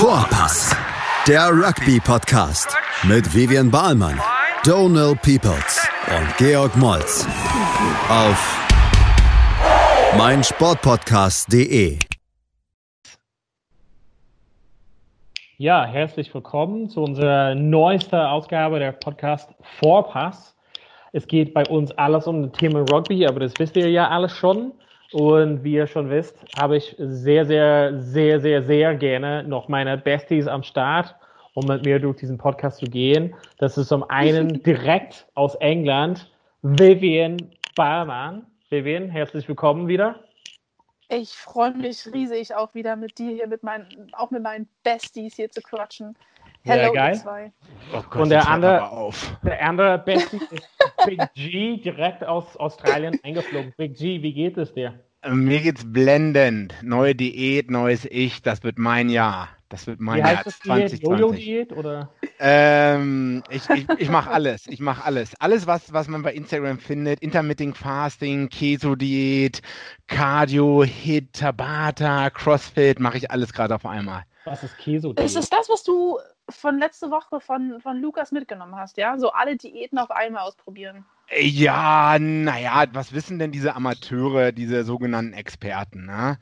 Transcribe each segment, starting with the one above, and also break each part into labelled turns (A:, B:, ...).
A: Vorpass, der Rugby-Podcast mit Vivian Bahlmann, Donal Peoples und Georg Moltz auf meinsportpodcast.de.
B: Ja, herzlich willkommen zu unserer neuesten Ausgabe der Podcast Vorpass. Es geht bei uns alles um das Thema Rugby, aber das wisst ihr ja alles schon. Und wie ihr schon wisst, habe ich sehr, sehr, sehr, sehr, sehr gerne noch meine Besties am Start, um mit mir durch diesen Podcast zu gehen. Das ist zum einen direkt aus England, Vivian Barmann. Vivian, herzlich willkommen wieder.
C: Ich freue mich riesig auch wieder mit dir hier, mit meinen, auch mit meinen Besties hier zu quatschen. Hello,
B: geil.
C: ihr zwei.
D: Oh Gott,
B: Und der andere-. Der andere Bestie ist Big G, direkt aus Australien eingeflogen. Big G, wie geht es dir?
D: Mir geht's blendend. Neue Diät, neues Ich. Das wird mein Jahr. Das wird mein
B: Wie
D: Jahr
B: heißt das Diät?
D: 2020.
B: Jojo-Diät oder?
D: Ähm, ich ich, ich mache alles. Ich mache alles. Alles, was, was man bei Instagram findet. Intermittent Fasting, Keto-Diät, Cardio, Hit, Tabata, Crossfit, mache ich alles gerade auf einmal.
B: Was ist Keso?
C: Ist es das, was du von letzte Woche von, von Lukas mitgenommen hast, ja? So alle Diäten auf einmal ausprobieren.
D: Ja, naja, was wissen denn diese Amateure, diese sogenannten Experten? Ne?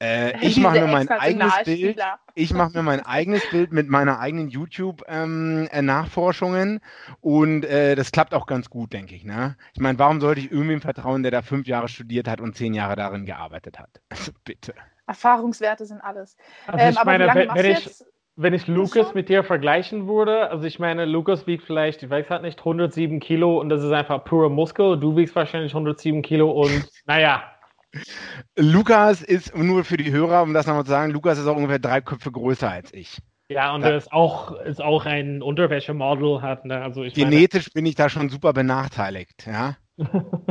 D: Äh, ich mache mir mein eigenes Bild. Ich mache mir mein eigenes Bild mit meiner eigenen YouTube-Nachforschungen und äh, das klappt auch ganz gut, denke ich. Ne? Ich meine, warum sollte ich irgendwem vertrauen, der da fünf Jahre studiert hat und zehn Jahre darin gearbeitet hat? Also bitte.
C: Erfahrungswerte sind alles.
B: Also
C: Ähm,
B: ich
C: aber
B: meine,
C: wie lange
B: wenn,
C: machst
B: wenn
C: du
B: ich,
C: jetzt?
B: wenn ich Lukas
C: schon?
B: mit dir vergleichen würde, also ich meine, Lukas wiegt vielleicht, ich weiß halt nicht, 107 Kilo und das ist einfach pure Muskel. Du wiegst wahrscheinlich 107 Kilo und naja,
D: Lukas ist, nur für die Hörer, um das nochmal zu sagen, Lukas ist auch ungefähr drei Köpfe größer als ich.
B: ja, und er ist auch, ist auch ein Unterwäschemodel hat, ne? Also ich meine,
D: Genetisch bin ich da schon super benachteiligt. Ja?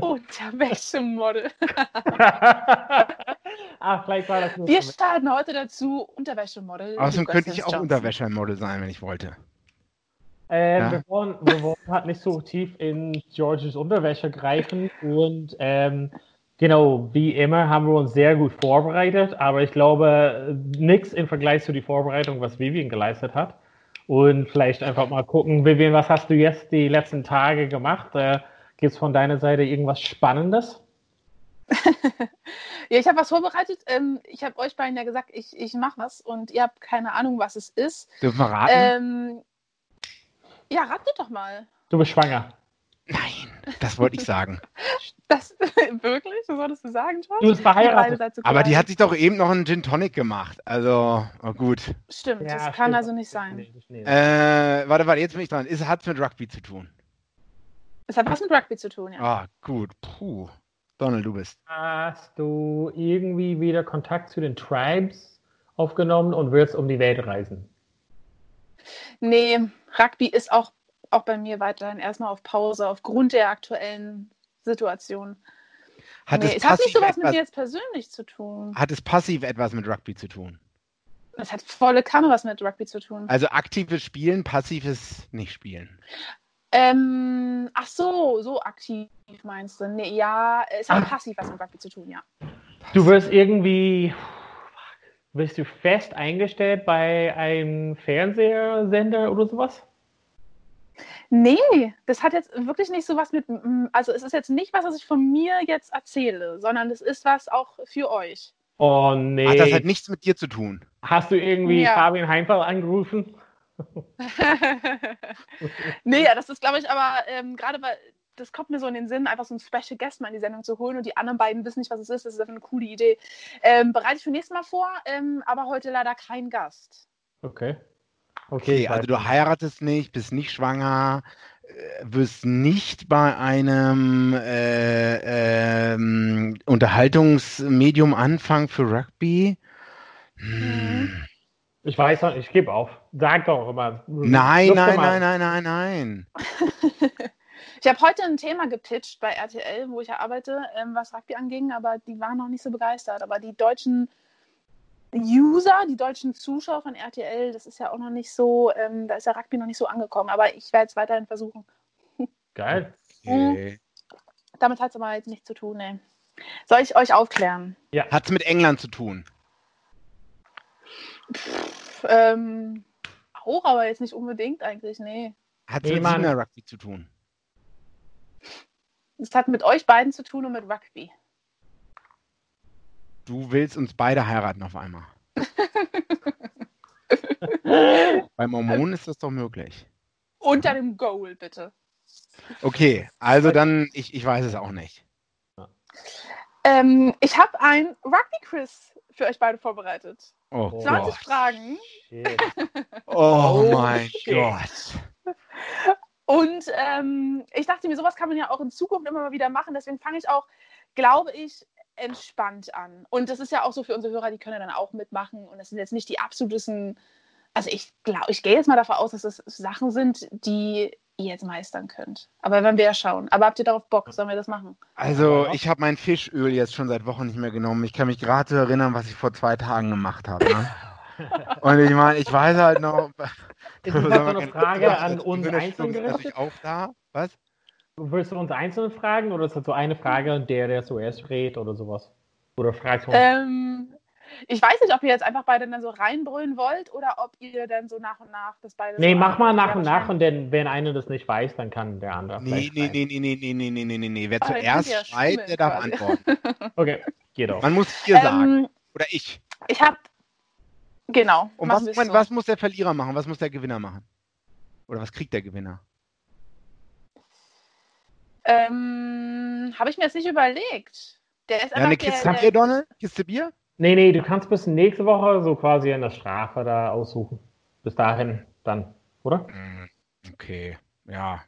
C: Unterwäschemodel.
B: ah, vielleicht war das nur
C: Wir starten heute dazu Unterwäschemodel.
D: Außerdem könnte ich auch
C: Johnson.
D: Unterwäschemodel sein, wenn ich wollte.
B: Äh,
D: Ja.
B: wir, wollen, wir wollen halt nicht so tief in Georges Unterwäsche greifen und ähm, genau, wie immer haben wir uns sehr gut vorbereitet, aber ich glaube, nichts im Vergleich zu die Vorbereitung, was Vivian geleistet hat. Und vielleicht einfach mal gucken, Vivian, was hast du jetzt die letzten Tage gemacht? Äh, Gibt es von deiner Seite irgendwas Spannendes?
C: Ja, ich habe was vorbereitet. Ähm, ich habe euch beiden ja gesagt, ich, ich mache was und ihr habt keine Ahnung, was es ist.
D: Dürfen wir raten?
C: Ähm, ja, ratet doch mal.
B: Du bist schwanger.
D: Nein, das wollte ich sagen.
C: Das wirklich? Was solltest du sagen, Josh?
B: Du bist verheiratet.
D: Aber die hat sich doch eben noch einen Gin Tonic gemacht. Also, oh gut.
C: Stimmt,
B: Ja,
C: das kann
B: stimmt.
C: also nicht sein.
B: Nee, nee.
D: Äh, warte, warte, jetzt bin ich dran. Es hat mit Rugby zu tun.
C: Es hat was mit Rugby zu tun, ja.
D: Ah, gut. Puh. Donald, du bist.
B: Hast du irgendwie wieder Kontakt zu den Tribes aufgenommen und willst um die Welt reisen?
C: Nee, Rugby ist auch, auch bei mir weiterhin erstmal auf Pause aufgrund der aktuellen Situation.
D: Hat,
C: nee,
D: es
C: es hat nicht
D: passiv
C: so was mit
D: etwas,
C: mir jetzt persönlich zu tun.
D: hat es passiv etwas mit Rugby zu tun?
C: Es hat volle Kanne was mit Rugby zu tun.
D: Also aktives Spielen, passives Nicht-Spielen.
C: Ähm, ach so, so aktiv meinst du? Nee, ja, es hat
B: Ah.
C: passiv was mit Rugby zu tun, ja.
B: Du wirst irgendwie, bist du fest eingestellt bei einem Fernsehsender oder sowas?
C: Nee, das hat jetzt wirklich nicht so was mit, also es ist jetzt nicht was, was ich von mir jetzt erzähle, sondern es ist was auch für euch.
B: Oh nee.
D: Hat das halt nichts mit dir zu tun?
B: Hast du irgendwie
C: Ja.
B: Fabian Heinfeld angerufen?
C: nee, ja, das ist, glaube ich, aber ähm, gerade weil das kommt mir so in den Sinn, einfach so einen Special Guest mal in die Sendung zu holen und die anderen beiden wissen nicht, was es ist. Das ist einfach eine coole Idee. Ähm, bereite ich für nächstes Mal vor, ähm, aber heute leider kein Gast.
B: Okay.
D: Okay, also du heiratest nicht, bist nicht schwanger, äh, wirst nicht bei einem äh, ähm, Unterhaltungsmedium anfangen für Rugby. Hm.
B: Ich weiß noch, ich gebe auf. Sag doch immer.
D: Nein, nein,
B: mal.
D: nein, nein, nein, nein.
C: Ich habe heute ein Thema gepitcht bei RTL, wo ich ja arbeite, ähm, was Rugby anging, aber die waren noch nicht so begeistert. Aber die deutschen User, die deutschen Zuschauer von RTL, das ist ja auch noch nicht so, ähm, da ist der Rugby noch nicht so angekommen. Aber ich werde es weiterhin versuchen.
B: Geil.
D: Okay.
C: Damit hat es aber jetzt nichts zu tun, ey. Soll ich euch aufklären?
D: Hat es mit England zu tun?
C: Ähm, auch, aber jetzt nicht unbedingt eigentlich, nee.
D: Hat
B: Nee,
D: mit
B: Mann.
D: Rugby zu tun.
C: Es hat mit euch beiden zu tun und mit Rugby.
D: Du willst uns beide heiraten auf einmal. Bei Mormonen ist das doch möglich.
C: Unter dem Goal, bitte.
D: Okay, also dann, ich, ich weiß es auch nicht.
C: Ähm, ich habe ein Rugby-Quiz für euch beide vorbereitet.
D: Oh,
C: 20
D: Gott.
C: Fragen.
D: Oh
B: Oh,
D: mein
B: shit.
D: Gott.
C: Und ähm, ich dachte mir, sowas kann man ja auch in Zukunft immer mal wieder machen. Deswegen fange ich auch, glaube ich, entspannt an. Und das ist ja auch so für unsere Hörer, die können ja dann auch mitmachen. Und das sind jetzt nicht die absolutesten. Also ich glaube, ich gehe jetzt mal davon aus, dass das Sachen sind, die ihr jetzt meistern könnt. Aber wenn wir ja schauen. Aber habt ihr darauf Bock? Sollen wir das machen?
D: Also, ich habe mein Fischöl jetzt schon seit Wochen nicht mehr genommen. Ich kann mich gerade erinnern, was ich vor zwei Tagen gemacht habe. Ne? Und ich meine, ich weiß halt noch.
B: Ist das so eine Frage an uns einzeln gerichtet?
D: auch da? Was?
B: Willst du uns einzeln fragen oder ist das so eine Frage und der, der zuerst redet oder sowas? Oder fragst du uns?
C: Ähm, ich weiß nicht, ob ihr jetzt einfach beide dann so reinbrüllen wollt oder ob ihr dann so nach und nach das beide
B: nee,
C: so
B: mach mal nach und nach und dann, wenn einer das nicht weiß, dann kann der andere.
D: Nee,
B: vielleicht
D: nee, nee, nee, nee, nee, nee, nee, nee, nee, nee. Wer
C: dann
D: zuerst
C: ja
D: schreit, der darf
C: quasi.
D: antworten.
B: Okay, geht auch.
D: Man muss hier sagen.
C: Ähm,
D: Oder ich.
C: ich habe genau.
D: Und was, Moment,
C: so.
D: was muss der Verlierer machen? Was muss der Gewinner machen? Oder was kriegt der Gewinner?
C: Ähm, habe ich mir jetzt nicht überlegt. Der ist
D: Ja,
C: einfach
D: eine
C: der,
D: Kiste
C: der,
D: Bier, Donald? Kiste Bier?
B: Nee, nee, du kannst bis nächste Woche so quasi eine Strafe da aussuchen. Bis dahin dann, oder?
D: Hm, Okay, ja.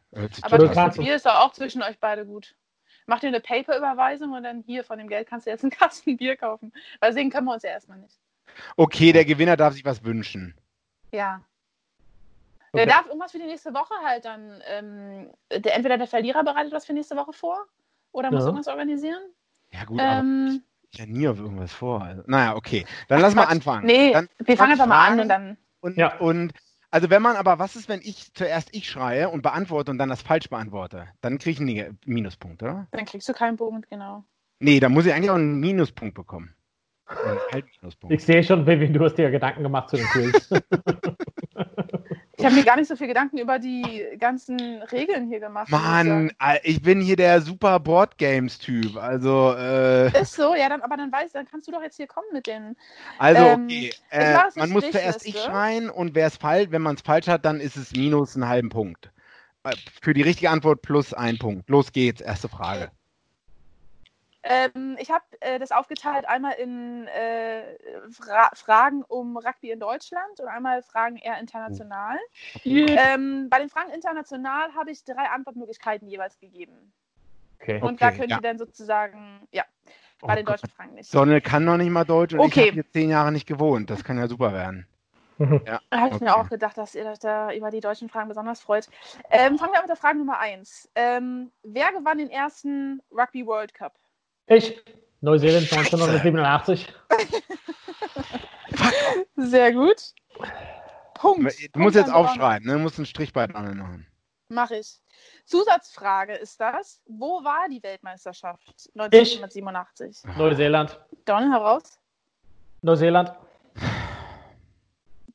C: Aber
B: Du
C: das
B: kannst-
C: Bier ist doch auch zwischen euch beide gut. Macht ihr eine Paper-Überweisung und dann hier von dem Geld kannst du jetzt einen Kasten Bier kaufen. Weil sehen können wir uns ja erstmal nicht.
D: Okay, der Gewinner darf sich was wünschen.
C: Ja.
B: Okay.
C: Der darf irgendwas für die nächste Woche halt dann. Ähm, der, entweder der Verlierer bereitet was für nächste Woche vor oder muss
B: Ja.
C: irgendwas organisieren.
D: Ja, gut, aber
C: Ähm,
D: ich ja nie auf irgendwas vor. Also, naja, okay. Dann lass mal anfangen.
C: nee,
D: Dann
C: wir fangen einfach mal an und dann.
D: Und,
B: Ja.
D: und also wenn man aber, was ist, wenn ich zuerst ich schreie und beantworte und dann das falsch beantworte? Dann kriege ich einen Minuspunkt, oder?
C: Dann kriegst du keinen Punkt, genau.
D: Nee, dann muss ich eigentlich auch einen Minuspunkt bekommen. Einen halben Minuspunkt.
B: Ich sehe schon, Vivian, du hast dir Gedanken gemacht zu dem Quiz.
C: Ich habe mir gar nicht so viel Gedanken über die ganzen Regeln hier gemacht. ich
D: Mann, äh, ich bin hier der super Board Games Typ. Also, äh.
C: Ist so, ja, dann, aber dann weiß, dann kannst du doch jetzt hier kommen mit den.
D: also
C: Ähm,
D: okay.
C: ich
D: Äh,
C: es
D: man muss zuerst ich schreien und wer es falsch, wenn man es falsch hat, dann ist es minus einen halben Punkt. Äh, Für die richtige Antwort plus ein Punkt. Los geht's, erste Frage.
C: Ähm, ich habe äh, das aufgeteilt einmal in äh, Fra Fragen um Rugby in Deutschland und einmal Fragen eher international. Ähm, bei den Fragen international habe ich drei Antwortmöglichkeiten jeweils gegeben.
B: Okay.
C: Und da
D: Okay,
C: könnt
D: ja.
C: ihr dann sozusagen, ja, bei
B: Oh
C: den
B: Gott.
C: deutschen Fragen nicht.
D: Sonne kann noch nicht mal Deutsch und
C: Okay.
D: ich habe hier zehn Jahre nicht gewohnt. Das kann ja super werden. Ja,
C: Da habe ich
D: okay.
C: mir auch gedacht, dass ihr euch da über die deutschen Fragen besonders freut. Ähm, fangen wir an mit der Frage Nummer eins. Ähm, wer gewann den ersten Rugby World Cup?
B: Ich, Neuseeland 1987.
C: Sehr gut. Punkt.
D: Du
C: Punkt
D: musst jetzt
C: an Donald.
D: aufschreiben, ne? Du musst einen Strich bei Donald machen.
C: Mache ich. Zusatzfrage ist das: Wo war die Weltmeisterschaft 1987?
B: Neuseeland.
C: Donald heraus.
B: Neuseeland.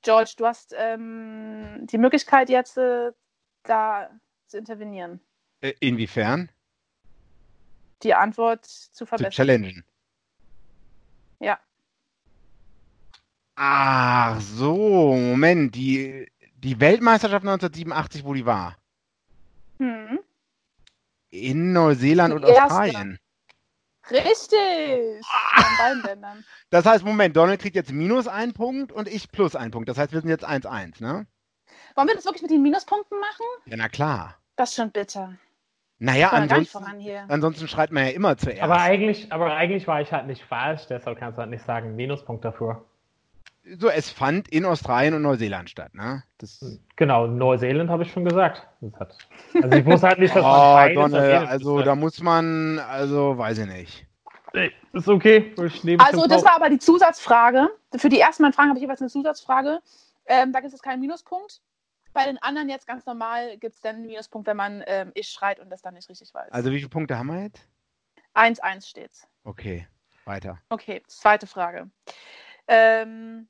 C: George, du hast ähm, die Möglichkeit jetzt äh, da zu intervenieren,
D: Äh, inwiefern?
C: Die Antwort zu
D: Zu
C: verbessern.
D: challengen.
C: Ja.
D: Ach so, Moment. Die, die Weltmeisterschaft 1987, wo die war?
C: Hm.
D: In Neuseeland
C: Die
D: und
C: erste.
D: Australien.
C: Richtig. Ländern.
D: Das heißt, Moment, Donald kriegt jetzt minus einen Punkt und ich plus einen Punkt. Das heißt, wir sind jetzt 1-1, ne?
C: Wollen wir das wirklich mit den Minuspunkten machen?
D: Ja, na klar.
C: Das ist schon bitter.
D: Naja, ansonsten, ansonsten schreit man ja immer zuerst.
B: Aber eigentlich, aber eigentlich war ich halt nicht falsch, deshalb kannst du halt nicht sagen, Minuspunkt dafür.
D: so, es fand in Australien und Neuseeland statt, ne? Das,
B: Genau, Neuseeland habe ich schon gesagt. Das hat, also ich wusste halt nicht, dass man
D: oh,
B: erwähnt.
D: also da muss man, also weiß ich nicht.
B: Nee, Ist okay. Ich nehme
C: Also, das war aber die Zusatzfrage. Für die ersten beiden Fragen habe ich jeweils eine Zusatzfrage. Ähm, da gibt es keinen Minuspunkt. Bei den anderen jetzt ganz normal gibt es dann einen Minuspunkt, wenn man ähm, ich schreit und das dann nicht richtig weiß.
D: Also wie viele Punkte haben wir jetzt?
C: 1-1 steht's.
D: Okay, weiter.
C: Okay, zweite Frage. Ähm,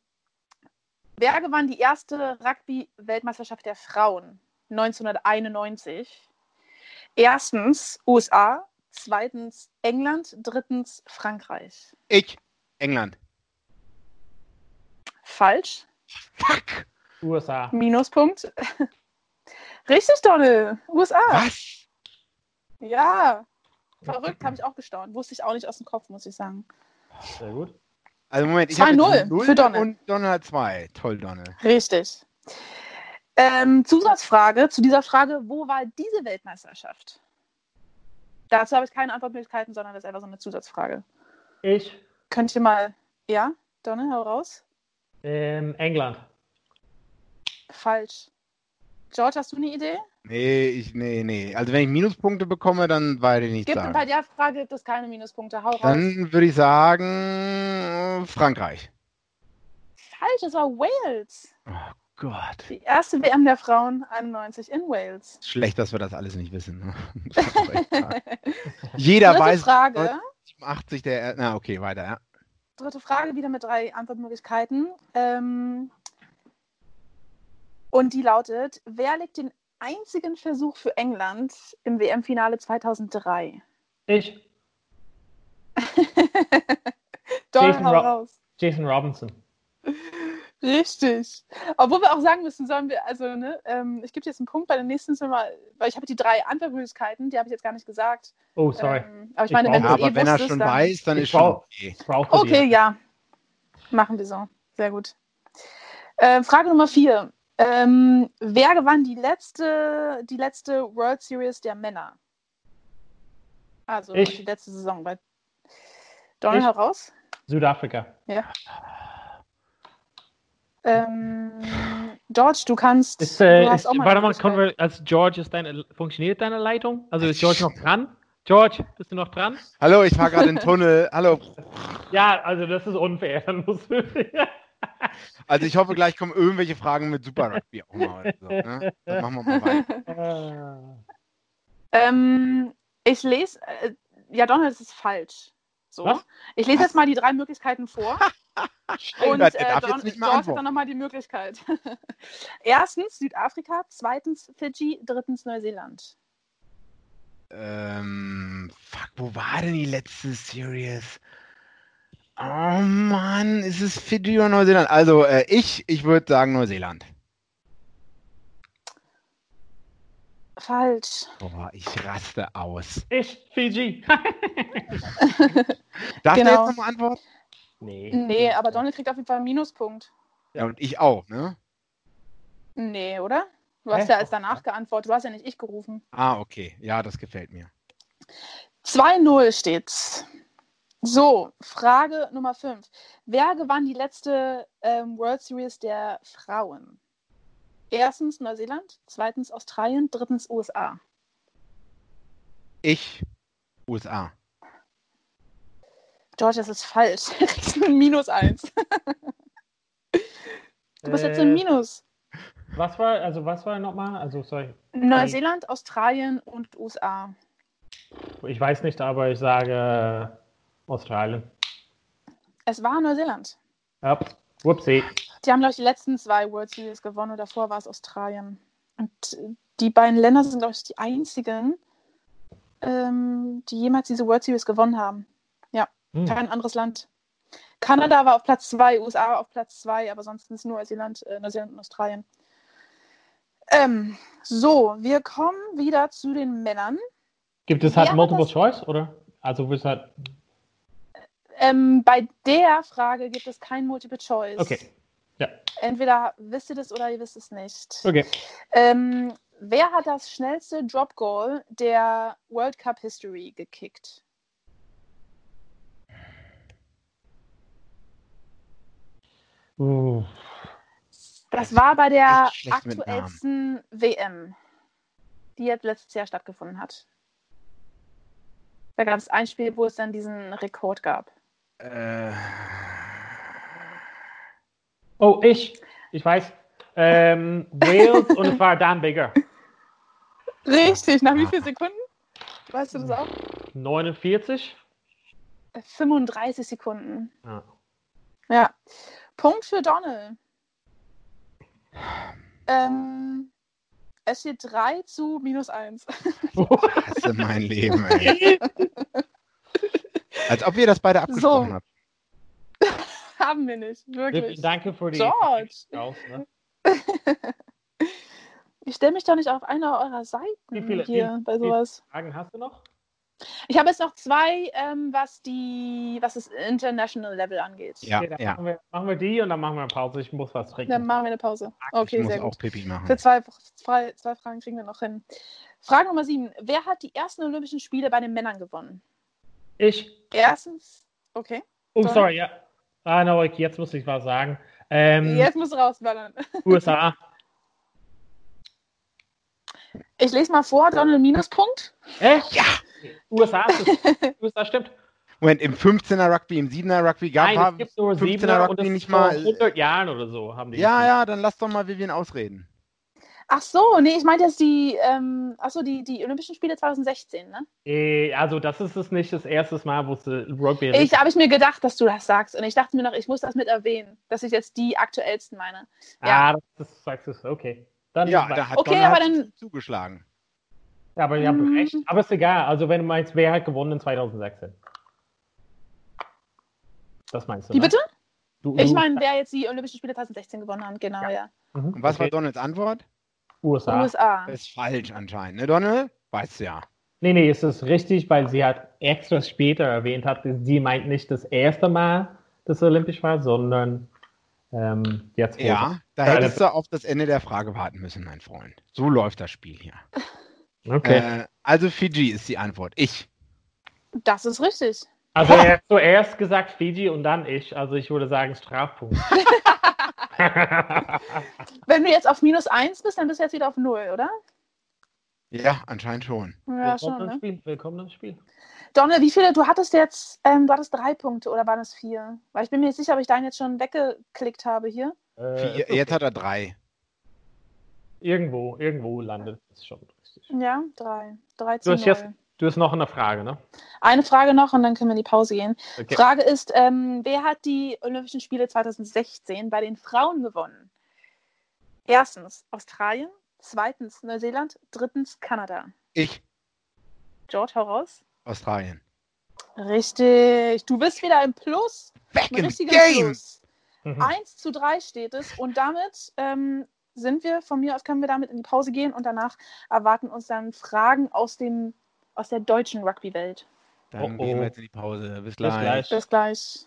C: Wer gewann die erste Rugby-Weltmeisterschaft der Frauen 1991? Erstens USA, zweitens England, drittens Frankreich.
D: Ich. England.
C: Falsch.
D: Fuck.
B: USA.
C: Minuspunkt. Richtig, Donald. USA.
D: Was?
C: Ja. Verrückt, habe ich auch gestaunt. Wusste ich auch nicht aus dem Kopf, muss ich sagen.
B: Sehr gut.
D: Also Moment, ich habe
C: 2-0
D: jetzt null
C: für Donald.
D: und Donald hat zwei. Toll, Donald.
C: Richtig. Ähm, Zusatzfrage zu dieser Frage: Wo war diese Weltmeisterschaft? Dazu habe ich keine Antwortmöglichkeiten, sondern das ist einfach so eine Zusatzfrage.
B: Ich,
C: Könnt ihr mal. Ja, Donald, hau raus.
B: ähm, England.
C: Falsch. George, hast du eine Idee?
D: Nee, ich, nee, nee. Also wenn ich Minuspunkte bekomme, dann weiß ich nicht
C: Gibt,
D: sagen.
C: bei der Frage gibt es keine Minuspunkte. Hau raus.
D: Dann würde ich sagen Frankreich.
C: Falsch, es war Wales.
D: Oh Gott.
C: Die erste WM der Frauen 91 in Wales.
D: Schlecht, dass wir das alles nicht wissen. ne? Das. Jeder
C: Dritte
D: weiß,
C: Frage.
D: 80 der. Na, okay, weiter, ja.
C: Dritte Frage, wieder mit drei Antwortmöglichkeiten. Ähm, und die lautet: Wer legt den einzigen Versuch für England im WM-Finale 2003?
B: Ich,
C: Donald,
B: Jason Ro-
C: raus.
B: Jason Robinson.
C: Richtig. Obwohl wir auch sagen müssen, sollen wir, also, ne, ähm, ich gebe dir jetzt einen Punkt bei den nächsten mal, weil ich habe die drei Antwortmöglichkeiten, die habe ich jetzt gar nicht gesagt.
B: Oh, sorry.
C: Ähm, aber ich
B: Ich
C: meine, wenn
D: Ja,
C: es
D: aber
C: eh
D: wenn er schon
C: dann...
D: weiß, dann ist schon okay.
C: Okay, ja. Machen wir so. Sehr gut. Äh, Frage Nummer vier. Ähm, wer gewann die letzte, die letzte World Series der Männer? Also
B: Ich.
C: die letzte Saison. Bei Donald
B: Ich.
C: heraus.
B: Südafrika.
C: Ja. Ähm, George, du kannst.
B: Ist, äh,
C: du hast
B: ist,
C: auch mal
B: warte mal, wir, als George ist deine, funktioniert deine Leitung? Also ist George noch dran? George, bist du noch dran?
D: Hallo, ich fahre gerade in den Tunnel. Hallo.
B: Ja, also das ist unfair. Dann musst du,
D: Also ich hoffe, gleich kommen irgendwelche Fragen mit Super Rugby auch mal. So, ne? Dann machen wir mal weiter.
C: Ähm, ich lese. Äh, ja, Donald, das ist falsch. So.
B: Was?
C: Ich lese
D: Was?
C: jetzt mal die drei Möglichkeiten vor. Und äh,
D: darf
C: Don
D: jetzt
C: hat dann nochmal die Möglichkeit. Erstens Südafrika, zweitens Fidschi, drittens Neuseeland.
D: Ähm, fuck, wo war denn die letzte Series? Oh Mann, ist es Fiji oder Neuseeland? Also, äh, ich, ich würde sagen Neuseeland.
C: Falsch.
D: Boah, ich raste aus.
B: ich, Fiji.
D: Darf
C: Genau.
D: der jetzt nochmal antworten?
B: nee.
C: Nee, aber Donald kriegt auf jeden Fall einen Minuspunkt.
D: Ja, und ich auch, ne?
C: Nee, oder? Du
B: Hä?
C: hast ja erst danach geantwortet. Du hast ja nicht ich gerufen.
D: Ah, okay. Ja, das gefällt mir.
C: 2-0 steht's. So, Frage Nummer 5. Wer gewann die letzte ähm, World Series der Frauen? Erstens Neuseeland, zweitens Australien, drittens USA.
D: Ich, USA.
C: George, das ist falsch. Du kriegst ein Minus 1. Du bist jetzt im
B: Äh,
C: Minus.
B: Was war, also was war nochmal? Also sorry,
C: Neuseeland, Australien und USA.
B: ich weiß nicht, aber ich sage äh, Australien.
C: Es war Neuseeland.
B: Ja, whoopsie.
C: Die haben, glaube ich, die letzten zwei World Series gewonnen und davor war es Australien. Und äh, die beiden Länder sind, glaube ich, die einzigen, ähm, die jemals diese World Series gewonnen haben.
B: Hm.
C: Kein anderes Land. Kanada war auf Platz zwei, USA war auf Platz zwei, aber sonst ist es nur Neuseeland, äh, Neuseeland und Australien. Ähm, so, wir kommen wieder zu den Männern.
B: Gibt es halt
C: hat
B: Multiple Choice, oder? Also wird halt.
C: Ähm, bei der Frage gibt es kein Multiple Choice.
B: Okay. Ja.
C: Entweder wisst ihr das oder ihr wisst es nicht.
B: Okay.
C: Ähm, wer hat das schnellste Drop Goal der World Cup History gekickt?
B: Uh,
C: Das war bei der aktuellsten WM, die jetzt letztes Jahr stattgefunden hat. Da gab es ein Spiel, wo es dann diesen Rekord gab.
D: Äh,
B: oh, ich. Ich weiß. Ähm, Wales und es war Dan Bigger.
C: Richtig, nach wie vielen Sekunden? Weißt du das auch?
B: 49.
C: 35 Sekunden.
B: Ja.
C: Ja. Punkt für Donald. Ähm, es steht 3 zu minus 1.
D: Hasse mein Leben, ey. Als ob ihr das beide abgesprochen
C: So.
D: habt.
C: Haben wir nicht, wirklich.
B: Danke für die.
C: George.
B: Ne?
C: Ich stelle mich doch nicht auf eine eurer Seiten
B: Wie viele-
C: hier
B: wie-
C: bei
B: wie-
C: sowas.
B: Fragen hast du noch?
C: Ich habe jetzt noch zwei, ähm, was die, was das International Level angeht.
D: Ja,
B: Okay, dann
D: ja.
B: Machen, wir, machen wir die und dann machen wir eine Pause. Ich muss was trinken.
C: Dann machen wir eine Pause. Okay,
D: ich muss
C: sehr
D: auch
C: gut.
D: Pipi machen.
C: Für zwei, zwei, zwei Fragen kriegen wir noch hin. Frage Nummer sieben. Wer hat die ersten Olympischen Spiele bei den Männern gewonnen?
B: Ich.
C: Erstens, okay.
B: Oh,
C: Sorry.
B: sorry, ja. Ah, no, okay, jetzt muss ich was sagen. Ähm,
C: Jetzt muss rausballern.
B: USA.
C: Ich lese mal vor, Donald Minuspunkt.
B: Echt? Ja. USA, USA stimmt.
D: Moment, im 15er Rugby, im 7er Rugby gab
B: Nein, es gibt nur
D: 15er
B: Siebener und
D: Rugby nicht mal.
B: 100 Jahren oder so haben die.
D: Ja, ja, dann lass doch mal Vivian ausreden.
C: Ach so, nee, ich meinte jetzt die, ähm, ach so, die, die Olympischen Spiele 2016, ne?
B: Äh, Also, das ist es nicht das erste Mal, wo es äh, Rugby
C: Ich habe ich mir gedacht, dass du das sagst. Und ich dachte mir noch, ich muss das mit erwähnen, dass ich jetzt die aktuellsten meine.
B: Ah, das, sagst du. Okay. Dann
D: Ja, da hat
C: Okay,
D: Donner
C: aber dann-
D: zugeschlagen.
B: Ja, aber ihr habt
C: Mhm.
B: recht. Aber ist egal. Also, wenn du meinst, wer hat gewonnen in 2016? Das meinst du?
C: Wie
B: ne?
C: bitte?
B: Du,
C: Ich meine, wer jetzt die Olympischen Spiele 2016 gewonnen hat, genau, ja.
B: Mhm,
D: Und was war
B: okay.
D: Donalds Antwort?
B: USA.
C: USA.
D: Das ist falsch anscheinend, ne, Donald? Weißt du ja.
B: Nee, nee, es ist richtig, weil sie hat extra später erwähnt hat, sie meint nicht das erste Mal, dass es olympisch war, sondern ähm, jetzt.
D: Ja, da hättest du auf das Ende der Frage warten müssen, mein Freund. So läuft das Spiel hier.
B: Okay.
D: Äh, also Fiji ist die Antwort. Ich.
C: Das ist richtig.
B: also er hat zuerst gesagt Fiji und dann ich. Also ich würde sagen Strafpunkt.
C: Wenn du jetzt auf minus 1 bist, dann bist du jetzt wieder auf 0, oder?
D: Ja, anscheinend schon.
C: Ja,
B: Willkommen
C: schon,
B: im
C: ne?
B: Spiel. Willkommen im Spiel.
C: Donne, wie viele, du hattest jetzt, ähm, du hattest drei Punkte oder waren es vier? Weil ich bin mir nicht sicher, ob ich deinen jetzt schon weggeklickt habe hier.
B: Äh,
D: Vier, jetzt hat er drei.
B: Irgendwo, irgendwo landet es schon richtig.
C: Ja, drei. Drei
B: Du
C: zu
B: hast, jetzt,
C: null.
B: Du hast noch eine Frage, ne?
C: Eine Frage noch und dann können wir in die Pause gehen.
B: Okay.
C: Frage ist, ähm, wer hat die Olympischen Spiele 2016 bei den Frauen gewonnen? Erstens Australien, zweitens Neuseeland, drittens Kanada.
D: Ich.
C: George, hau raus.
D: Australien.
C: Richtig. Du bist wieder im Plus.
D: Back
C: Im
D: in the
C: richtigen
D: game!
C: Plus.
B: Mhm.
C: 1 zu 3 steht es und damit ähm, sind wir, von mir aus können wir damit in die Pause gehen und danach erwarten uns dann Fragen aus, dem, aus der deutschen Rugby-Welt.
D: Dann
B: Oh,
D: gehen
B: oh.
D: wir jetzt in die Pause. Bis gleich.
C: Bis gleich.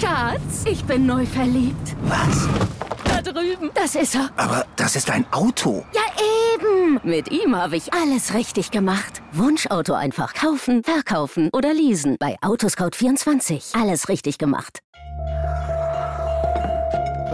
E: Schatz, ich bin neu verliebt.
F: Was?
E: Da drüben. Das ist er.
F: Aber das ist ein Auto.
E: Ja, eben. Mit ihm habe ich alles richtig gemacht. Wunschauto einfach kaufen, verkaufen oder leasen. Bei Autoscout24. Alles richtig gemacht.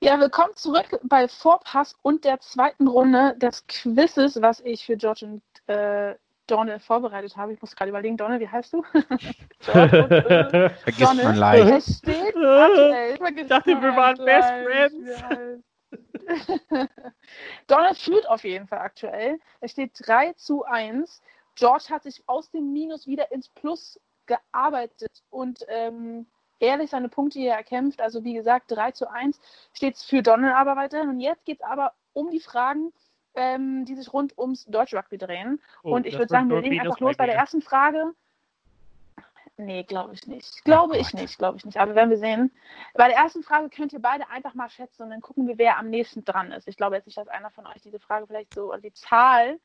C: Ja, willkommen zurück bei Vorpass und der zweiten Runde des Quizzes, was ich für George und äh, Donald vorbereitet habe. Ich muss gerade überlegen, Donald, wie heißt du? George äh,
D: Vergisst
C: Donald.
D: man leicht.
C: Es steht aktuell. Ich vergiss
B: dachte, wir waren Best Friends.
C: Donald führt auf jeden Fall aktuell. Es steht 3 zu 1. George hat sich aus dem Minus wieder ins Plus gearbeitet und ähm, ehrlich seine Punkte hier erkämpft. Also wie gesagt, 3 zu 1 steht es für Donald aber weiterhin. Und jetzt geht es aber um die Fragen, ähm, die sich rund ums Deutsche Rugby drehen.
B: Oh,
C: und ich würde sagen, wir legen einfach los bei der ersten Frage. Nee, glaube ich nicht. Glaube ich nicht, glaube ich nicht. Aber werden wir sehen. Bei der ersten Frage könnt ihr beide einfach mal schätzen und dann gucken wir, wer am nächsten dran ist. Ich glaube jetzt nicht, dass einer von euch diese Frage vielleicht so, oder die Zahl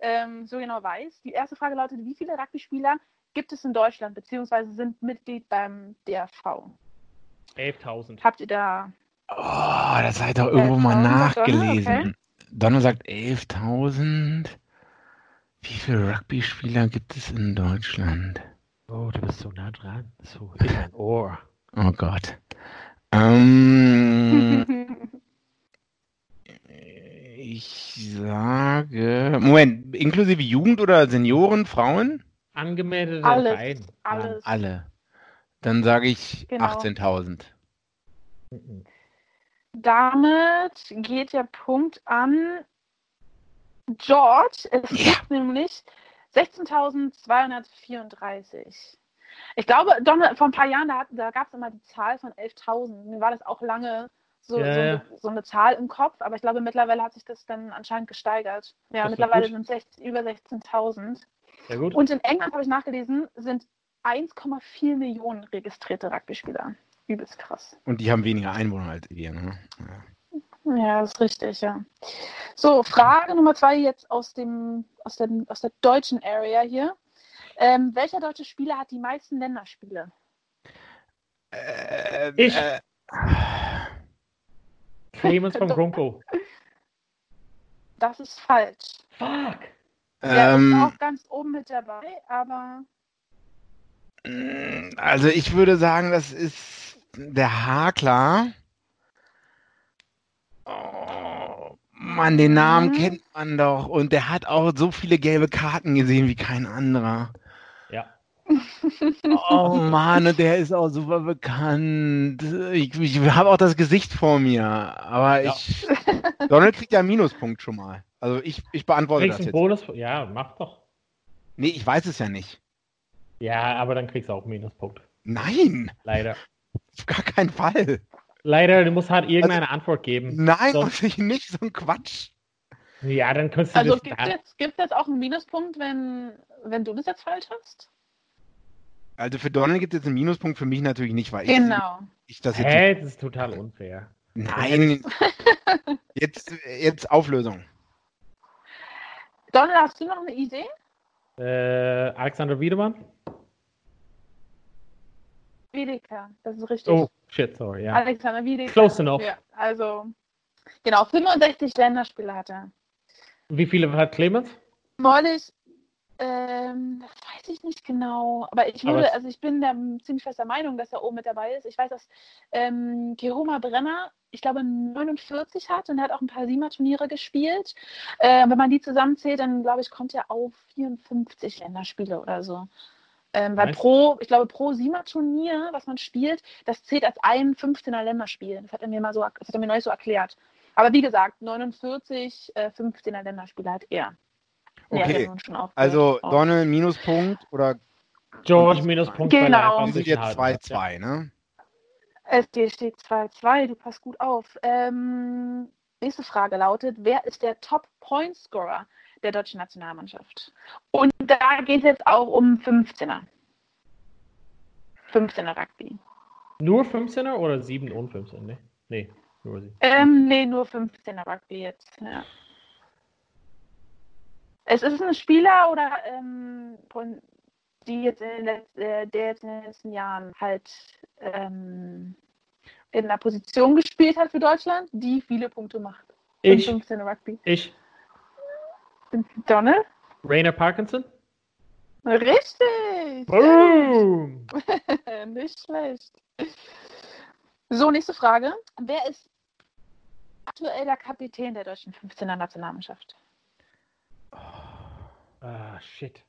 C: ähm, so genau weiß. Die erste Frage lautet, wie viele Rugby-Spieler gibt es in Deutschland, beziehungsweise sind Mitglied beim DRV?
B: 11.000.
C: Habt ihr da
D: Oh, das hat doch irgendwo mal
C: 11.000, sagt Donner,
D: nachgelesen. Donner sagt 11.000. Wie viele Rugby-Spieler gibt es in Deutschland?
B: Oh, du bist so nah dran. So in mein Ohr.
D: Oh Gott. Ähm, Ich sage. Moment, inklusive Jugend oder Senioren, Frauen?
B: Angemeldete
C: Alles.
B: Reihen.
C: Alles.
D: Alle. Dann sage ich
C: Genau.
D: 18.000.
B: Mhm.
C: Damit geht der Punkt an George. Es
D: Ja.
C: gibt nämlich 16.234. Ich glaube, Donald, vor ein paar Jahren, da, da gab es immer die Zahl von 11.000. Mir war das auch lange so,
B: Ja,
C: so,
B: ja.
C: so eine Zahl im Kopf, aber ich glaube, mittlerweile hat sich das dann anscheinend gesteigert. Ja,
B: Das
C: mittlerweile sind es 16 über 16.000.
B: Sehr gut.
C: Und in England, habe ich nachgelesen, sind 1,4 Millionen registrierte Rugby-Spieler. Übelst krass.
D: Und die haben weniger Einwohner als wir. Ne? Ja.
C: Ja, das ist richtig, ja. So, Frage Nummer zwei jetzt aus, dem, aus, dem, aus der deutschen Area hier. Ähm, welcher deutsche Spieler hat die meisten Länderspiele?
D: Äh,
B: Ich.
D: Äh,
B: Clemens von Grunko.
C: Das ist falsch.
B: Fuck.
C: Der ist
D: ähm,
C: auch ganz oben mit dabei, aber
D: Mm, Also ich würde sagen, das ist der Hakler. Oh, Mann, den Namen
C: Mhm.
D: kennt man doch. Und der hat auch so viele gelbe Karten gesehen wie kein anderer.
B: Ja.
D: Oh Mann, und der ist auch super bekannt. Ich, ich habe auch das Gesicht vor mir. Aber
B: Ja.
D: ich. Donald kriegt ja einen Minuspunkt schon mal. Also ich, ich beantworte
B: Kriegst
D: das jetzt.
B: Bonus? Ja, mach doch.
D: Nee, ich weiß es ja nicht.
B: Ja, aber dann kriegst du auch einen Minuspunkt.
D: Nein,
B: Leider.
D: auf gar keinen Fall.
B: Leider, du musst halt irgendeine Antwort geben.
D: Nein,
B: So.
D: muss ich nicht. So ein Quatsch.
B: Ja, dann könntest du
C: also
B: das.
C: gibt es gibt es auch einen Minuspunkt, wenn, wenn du das jetzt falsch hast?
D: Also für Donald gibt es jetzt einen Minuspunkt, für mich natürlich nicht, weil ich,
C: Genau.
D: ich das jetzt.
B: Hä, das ist total unfair.
D: Nein. Jetzt, jetzt Auflösung.
C: Donald, hast du noch eine Idee?
B: Äh, Alexander Wiedemann?
C: Wiedeker, das ist richtig.
B: Oh, shit, sorry, ja.
C: Alexander Wiedeker.
B: Close enough.
C: Ja, also, genau, 65 Länderspiele hat er.
B: Wie viele hat Clemens?
C: Neulich, ähm, weiß ich nicht genau, aber ich
B: Aber
C: würde,
B: es-
C: also ich bin der ziemlich fester Meinung, dass er oben mit dabei ist. Ich weiß, dass ähm, Kehoma Brenner, ich glaube, 49 hat und er hat auch ein paar Siemer-Turniere gespielt. Äh, wenn man die zusammenzählt, dann glaube ich, kommt er auf 54 Länderspiele oder so. Ähm, weil pro, ich glaube, pro Siemer-Turnier, was man spielt, das zählt als ein 15er Länderspiel. Das hat er mir mal so, das hat er mir neulich so erklärt. Aber wie gesagt, 49, äh, 15er Länderspiele hat er.
D: Okay. Also. Donald Minuspunkt oder
B: George Minuspunkt.
C: Genau.
D: wir sind jetzt
B: hat,
D: 2-2, ne?
C: SD steht 2-2, du passt gut auf. Ähm, nächste Frage lautet: Wer ist der Top-Point-Scorer der deutschen Nationalmannschaft? Und da geht es jetzt auch um 15er. 15er Rugby.
B: Ja. Nur 15er oder 7 und 15? Nee, nee nur 7.
C: Ähm, nee, nur 15er Rugby jetzt. Ja. Es ist ein Spieler oder ähm, die jetzt in den, äh, der jetzt in den letzten Jahren halt ähm, in einer Position gespielt hat für Deutschland, die viele Punkte macht.
B: Ich,
C: 15er Rugby.
B: ich,
C: Donald?
B: Rainer Parkinson.
C: Richtig!
B: Boom!
C: Nicht schlecht. So, nächste Frage. Wer ist aktuell der Kapitän der deutschen 15er Nationalmannschaft?
B: Ah, shit.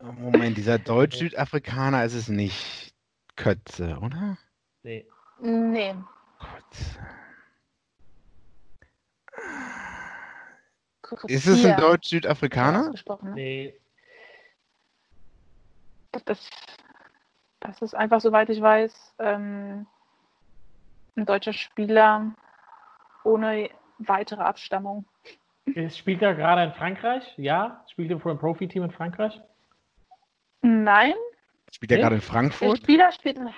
D: Oh, Moment, dieser Deutsch-Südafrikaner ist es nicht Kötze, oder?
B: Nee.
C: Nee.
D: Kötze. Ist es ein Deutsch-Südafrikaner?
C: ne?
B: Nee.
C: Das, das ist einfach, soweit ich weiß, ähm, ein deutscher Spieler ohne weitere Abstammung.
B: Es Spielt er gerade in Frankreich? Ja? Spielt er für ein Profiteam in Frankreich?
C: Nein,
D: Spielt er
B: Nee?
D: gerade in
C: der
D: Frankfurt?
C: Spieler spielt in,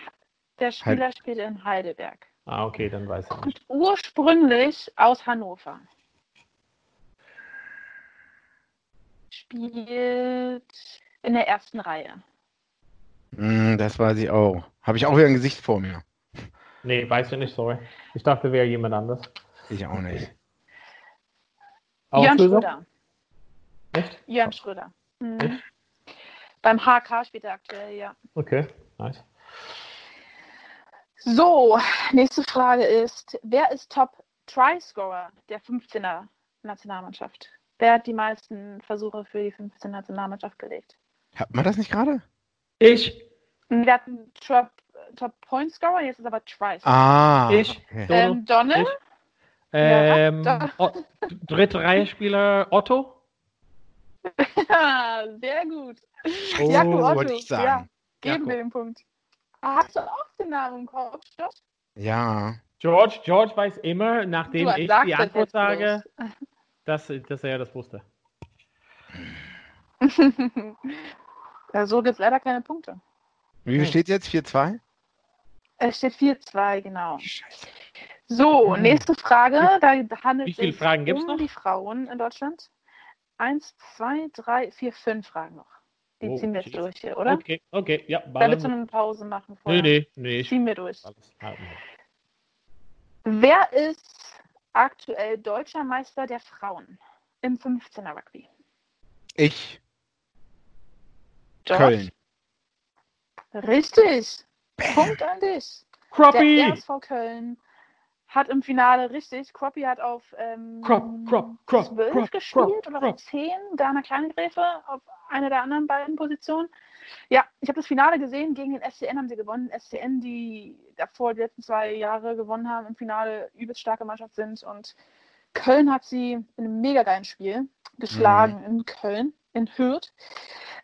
C: der Spieler spielt in Heidelberg.
B: Ah, okay, dann weiß ich nicht.
C: Und ursprünglich aus Hannover. Spielt in der ersten Reihe.
D: Hm, das weiß ich auch. Habe ich auch wieder ein Gesicht vor mir.
B: Nee, weiß ich nicht, sorry. Ich dachte, wäre jemand anders.
D: Ich auch nicht.
C: Jörn? Schröder.
B: Echt?
C: Jörn Schröder. Mhm. Beim HK spielt er aktuell, ja.
B: Okay, nice.
C: So, nächste Frage ist, wer ist Top Try-Scorer der 15er Nationalmannschaft? Wer hat die meisten Versuche für die 15er Nationalmannschaft gelegt?
D: Hat man das nicht gerade?
B: Ich.
C: Wir hatten Top, Top Point Scorer, jetzt ist aber Try.
D: Ah.
B: Ich.
D: Okay.
C: Ähm, Donne?
B: Ich. Ähm,
C: Ja,
B: dritte Reihe Spieler Otto.
C: Ja, sehr gut.
B: Oh,
C: Jakob Otto.
D: wollte ich sagen.
C: Ja, geben
B: Jakob.
C: wir den Punkt. Hast du auch den Namen im Kopf, Josh?
D: Ja.
B: George, George weiß immer, nachdem
C: Du
B: ich die Antwort sage, dass, dass er das wusste.
C: ja, so gibt es leider keine Punkte.
D: Wie viel
B: Hm.
D: steht jetzt? 4-2?
C: Es steht 4-2, genau.
D: Scheiße.
C: So,
B: Hm.
C: nächste Frage. Da handelt
B: Wie
C: es
B: viele
C: sich
B: Fragen
C: um
B: noch?
C: die Frauen in Deutschland. Eins, zwei, drei, vier, fünf Fragen noch. Die
B: Oh,
C: ziehen wir jetzt
B: Jesus.
C: durch hier, oder?
B: Okay, okay, ja.
C: Da willst du eine Pause machen
B: Nee,
C: vorher.
B: nee, nee. Ich
C: Ziehen wir durch. Wer ist aktuell deutscher Meister der Frauen im 15er Rugby?
D: Ich.
C: George?
D: Köln.
C: Richtig. Punkt an dich.
B: Croppy!
C: Der RSV Köln hat im Finale richtig. Croppy hat auf ähm,
B: Crop, crop, crop,
C: 12
B: crop,
C: gespielt
B: crop,
C: oder auf 10. Dana Kleingräfe auf einer der anderen beiden Positionen. Ja, ich habe das Finale gesehen. Gegen den SCN haben sie gewonnen. SCN, die davor die letzten zwei Jahre gewonnen haben, im Finale übelst starke Mannschaft sind. Und Köln hat sie in einem mega geilen Spiel geschlagen in Köln, in Hürth.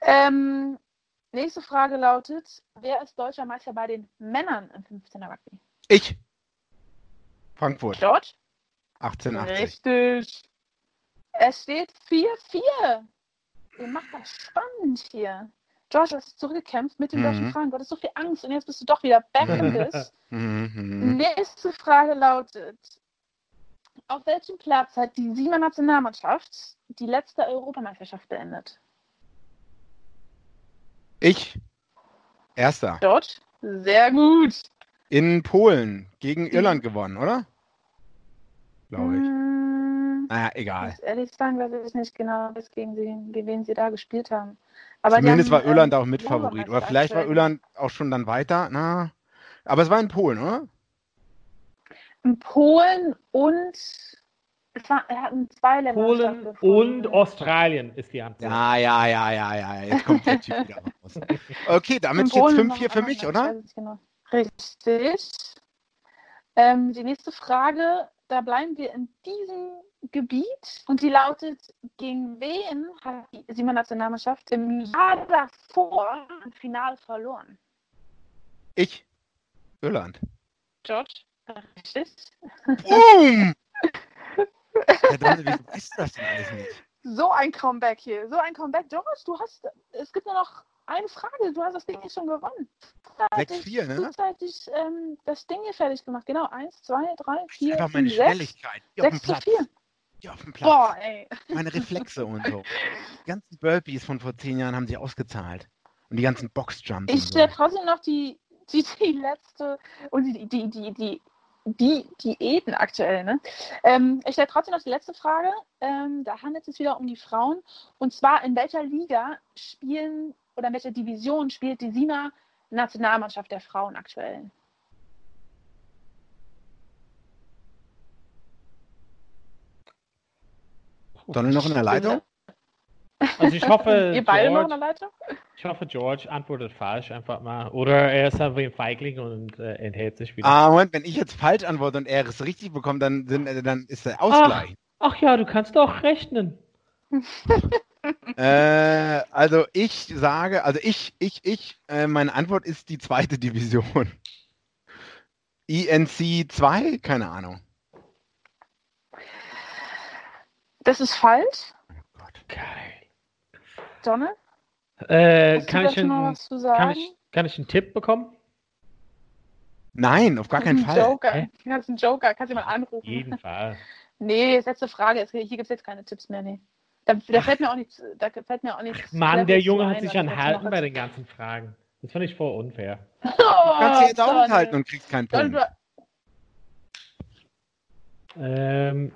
C: Ähm, nächste Frage lautet: Wer ist deutscher Meister bei den Männern im 15er Rugby?
D: Ich. Frankfurt.
C: George?
D: 1880.
C: Richtig. Es steht 4-4. Ihr macht das spannend hier. George, du hast zurückgekämpft mit den
D: Mhm.
C: deutschen Fragen. Du hattest so viel Angst und jetzt bist du doch wieder back in this.
D: Mhm.
C: Nächste Frage lautet: Auf welchem Platz hat die Siemer Nationalmannschaft die letzte Europameisterschaft beendet?
D: Ich. Erster.
C: George? Sehr gut.
D: In Polen gegen Irland gewonnen, oder? Glaube ich.
C: Hm,
D: Naja,
C: ich
D: egal.
C: muss ehrlich sagen, weiß ich nicht genau, was gegen sie, gegen wen sie da gespielt haben. Aber
D: Zumindest
C: haben,
D: war Irland
C: ähm,
D: auch Mitfavorit. Oder vielleicht war. Irland auch schon dann weiter. Na. Aber es war in Polen, oder?
C: in Polen und es war, hatten zwei Länder.
B: Polen und Australien ist die Antwort.
D: Ja, ja, ja, ja, ja. Jetzt kommt der Typ wieder raus. Okay, damit steht
C: Polen
D: 5-4
C: war
D: für mich, oder?
C: ich Genau. Richtig. Ähm, die nächste Frage, da bleiben wir in diesem Gebiet und die lautet, gegen wen hat die Siemer Nationalmannschaft im Jahr davor im Finale verloren?
D: Ich. Irland.
C: George? Richtig.
D: Boom! Wieso weißt du das denn alles nicht?
C: So ein Comeback hier, so ein Comeback. George, du hast, es gibt nur noch eine Frage, du hast das Ding hier schon gewonnen. Frühzeitig-
D: 6-4, ne?
C: Frühzeitig ähm, das Ding hier fertig gemacht. Genau, eins, zwei, drei, vier,
D: Einfach meine
C: fünf, sechs,
D: Schnelligkeit. Hier auf dem
C: sechs zu
D: Platz.
C: vier.
D: Hier auf dem Platz.
C: Boah, ey.
D: Meine Reflexe und so. Die ganzen Burpees von vor zehn Jahren haben sie ausgezahlt. Und die ganzen Boxjumps.
C: Ich
D: und so.
C: stelle trotzdem noch die, die, die letzte und die, die, die, die, die Diäten aktuell, ne? Ähm, ich stelle trotzdem noch die letzte Frage. Ähm, da handelt es wieder um die Frauen. Und zwar, in welcher Liga spielen oder in welcher Division spielt die Siemer Nationalmannschaft der Frauen aktuell?
D: Donald noch in der Leitung?
B: Also ich hoffe,
C: Ihr beide noch in
B: George,
C: der Leitung?
B: ich hoffe, George antwortet falsch einfach mal. Oder er ist einfach ein Feigling und äh, enthält sich wieder.
D: Ah, Moment, wenn ich jetzt falsch antworte und er es richtig bekommt, dann, äh, dann ist der Ausgleich.
B: Ach ja, du kannst doch rechnen.
D: Äh, also ich sage, also ich, ich, ich, äh, meine Antwort ist die zweite Division. INC 2? Keine Ahnung.
C: Das ist falsch.
D: Oh Gott.
B: Geil.
C: Donne,
B: Äh, kann, ich
C: dazu noch
B: einen,
C: was zu sagen?
B: kann, ich, kann ich einen Tipp bekommen?
D: Nein, auf gar keinen
C: Ein
D: Fall.
C: Joker.
B: Hä?
C: Du hast einen Joker. Kannst du mal anrufen?
B: Auf jeden Fall.
C: Nee, letzte Frage. Hier gibt es jetzt keine Tipps mehr. Nee. Da, da fällt mir auch nichts. Da fällt mir auch nichts.
B: Mann, der Junge hat
C: ein,
B: sich
C: was ich
B: an
C: dazu
B: Halten
C: noch
B: bei den ganzen Fragen. Das fand ich voll unfair.
D: Du kannst dich jetzt auch nicht halten und kriegst keinen Punkt.
B: Ähm,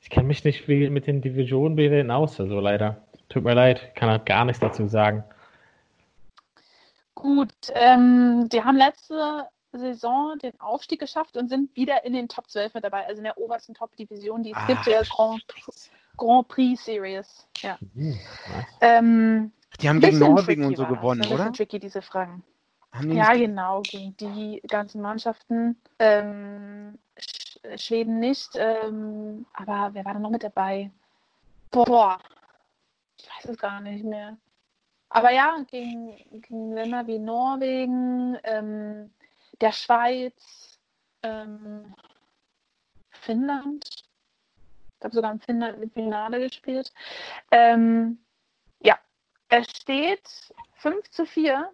B: ich kenne mich nicht viel mit den Divisionbildern aus, also leider. Tut mir leid, kann halt gar nichts dazu sagen.
C: gut, ähm, die haben letzte Saison den Aufstieg geschafft und sind wieder in den Top 12 mit dabei, also in der obersten Top-Division, die es gibt, der Grand, Grand Prix Series. Ja.
B: Hm,
C: Ähm,
D: Die haben gegen Norwegen und so
C: das,
D: gewonnen,
C: bisschen
D: oder?
C: tricky, diese Fragen. Ja, genau, gegen die ganzen Mannschaften. Ähm, Sch Schweden nicht, ähm, aber wer war da noch mit dabei? Boah, ich weiß es gar nicht mehr. Aber ja, gegen, gegen Länder wie Norwegen, ähm, der Schweiz, ähm, Finnland. Ich habe sogar im Finale gespielt. Ähm, ja, es steht 5 zu 4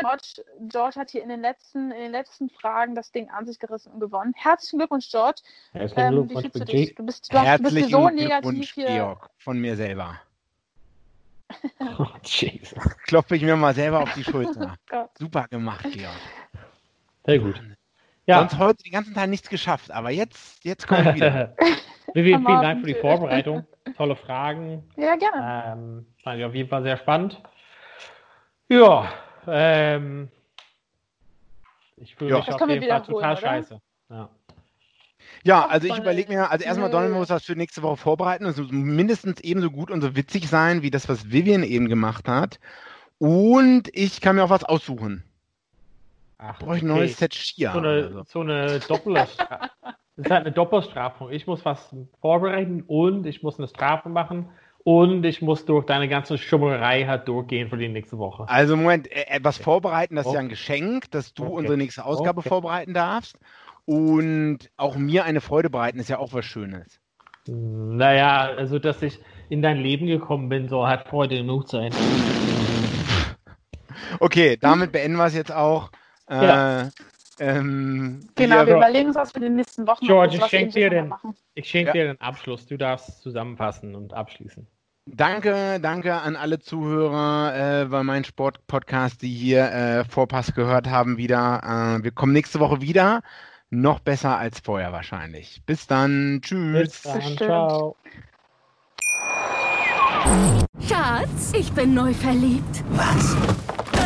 C: George, George hat hier in den, letzten, in den letzten Fragen das Ding an sich gerissen und gewonnen. Herzlichen Glückwunsch, George.
B: Herzlichen
C: Ähm, wie
B: Glückwunsch,
C: du dich? Du bist, du hast, du bist
D: Herzlichen
C: so negativ
D: Glückwunsch,
C: hier.
D: Georg, von mir selber.
B: Oh, Jesus.
D: Klopfe ich mir mal selber auf die Schulter.
C: Gott.
D: Super gemacht, Georg.
B: Sehr gut. Ja,
D: Sonst heute den ganzen Tag nichts geschafft, aber jetzt, jetzt kommt wieder.
B: Vivian,
C: Am
B: vielen Dank für die. Vorbereitung. Tolle Fragen.
C: Ja, gerne.
B: Ähm, fand ich auf jeden Fall sehr spannend. Ja, ähm, ich fühle mich
C: Das
B: auf
C: wir
B: jeden Fall total
C: oder?
B: scheiße. Ja.
D: Ja, also ich überlege mir, also erstmal. Donald muss was für nächste Woche vorbereiten. Es muss mindestens ebenso gut und so witzig sein, wie das, was Vivian eben gemacht hat. Und ich kann mir auch was aussuchen.
B: Ach,
D: Brauche ich ein
B: okay.
D: neues Set Skier.
B: So eine,
D: so.
B: so eine Doppelstrafe. Das ist halt eine Doppelstrafung. Ich muss was vorbereiten und ich muss eine Strafe machen und ich muss durch deine ganze Schummerei halt durchgehen für die nächste Woche.
D: Also Moment, äh, etwas vorbereiten, das ist ja
B: Okay.
D: ein Geschenk, dass du
B: Okay.
D: unsere nächste Ausgabe
B: Okay.
D: vorbereiten darfst. Und auch mir eine Freude bereiten, ist ja auch was Schönes.
B: Naja, also dass ich in dein Leben gekommen bin, soll halt Freude genug sein.
D: Okay, damit beenden wir es jetzt auch. Äh,
B: Ja.
D: ähm,
C: Genau,
D: wir-
C: wir überlegen uns was für die nächsten Wochen.
B: George,
C: wir
B: ich schenk
C: ähnliches
B: dir den-
C: mal machen.
B: Ich schenke
D: Ja.
B: dir den Abschluss. Du darfst zusammenfassen und abschließen.
D: Danke, danke an alle Zuhörer äh, bei meinem Sport-Podcast, die hier äh, Vorpass gehört haben wieder. Äh, wir kommen nächste Woche wieder. Noch besser als vorher wahrscheinlich. Bis dann. Tschüss.
B: Bis dann. Ciao.
E: Schatz, ich bin neu verliebt.
F: Was?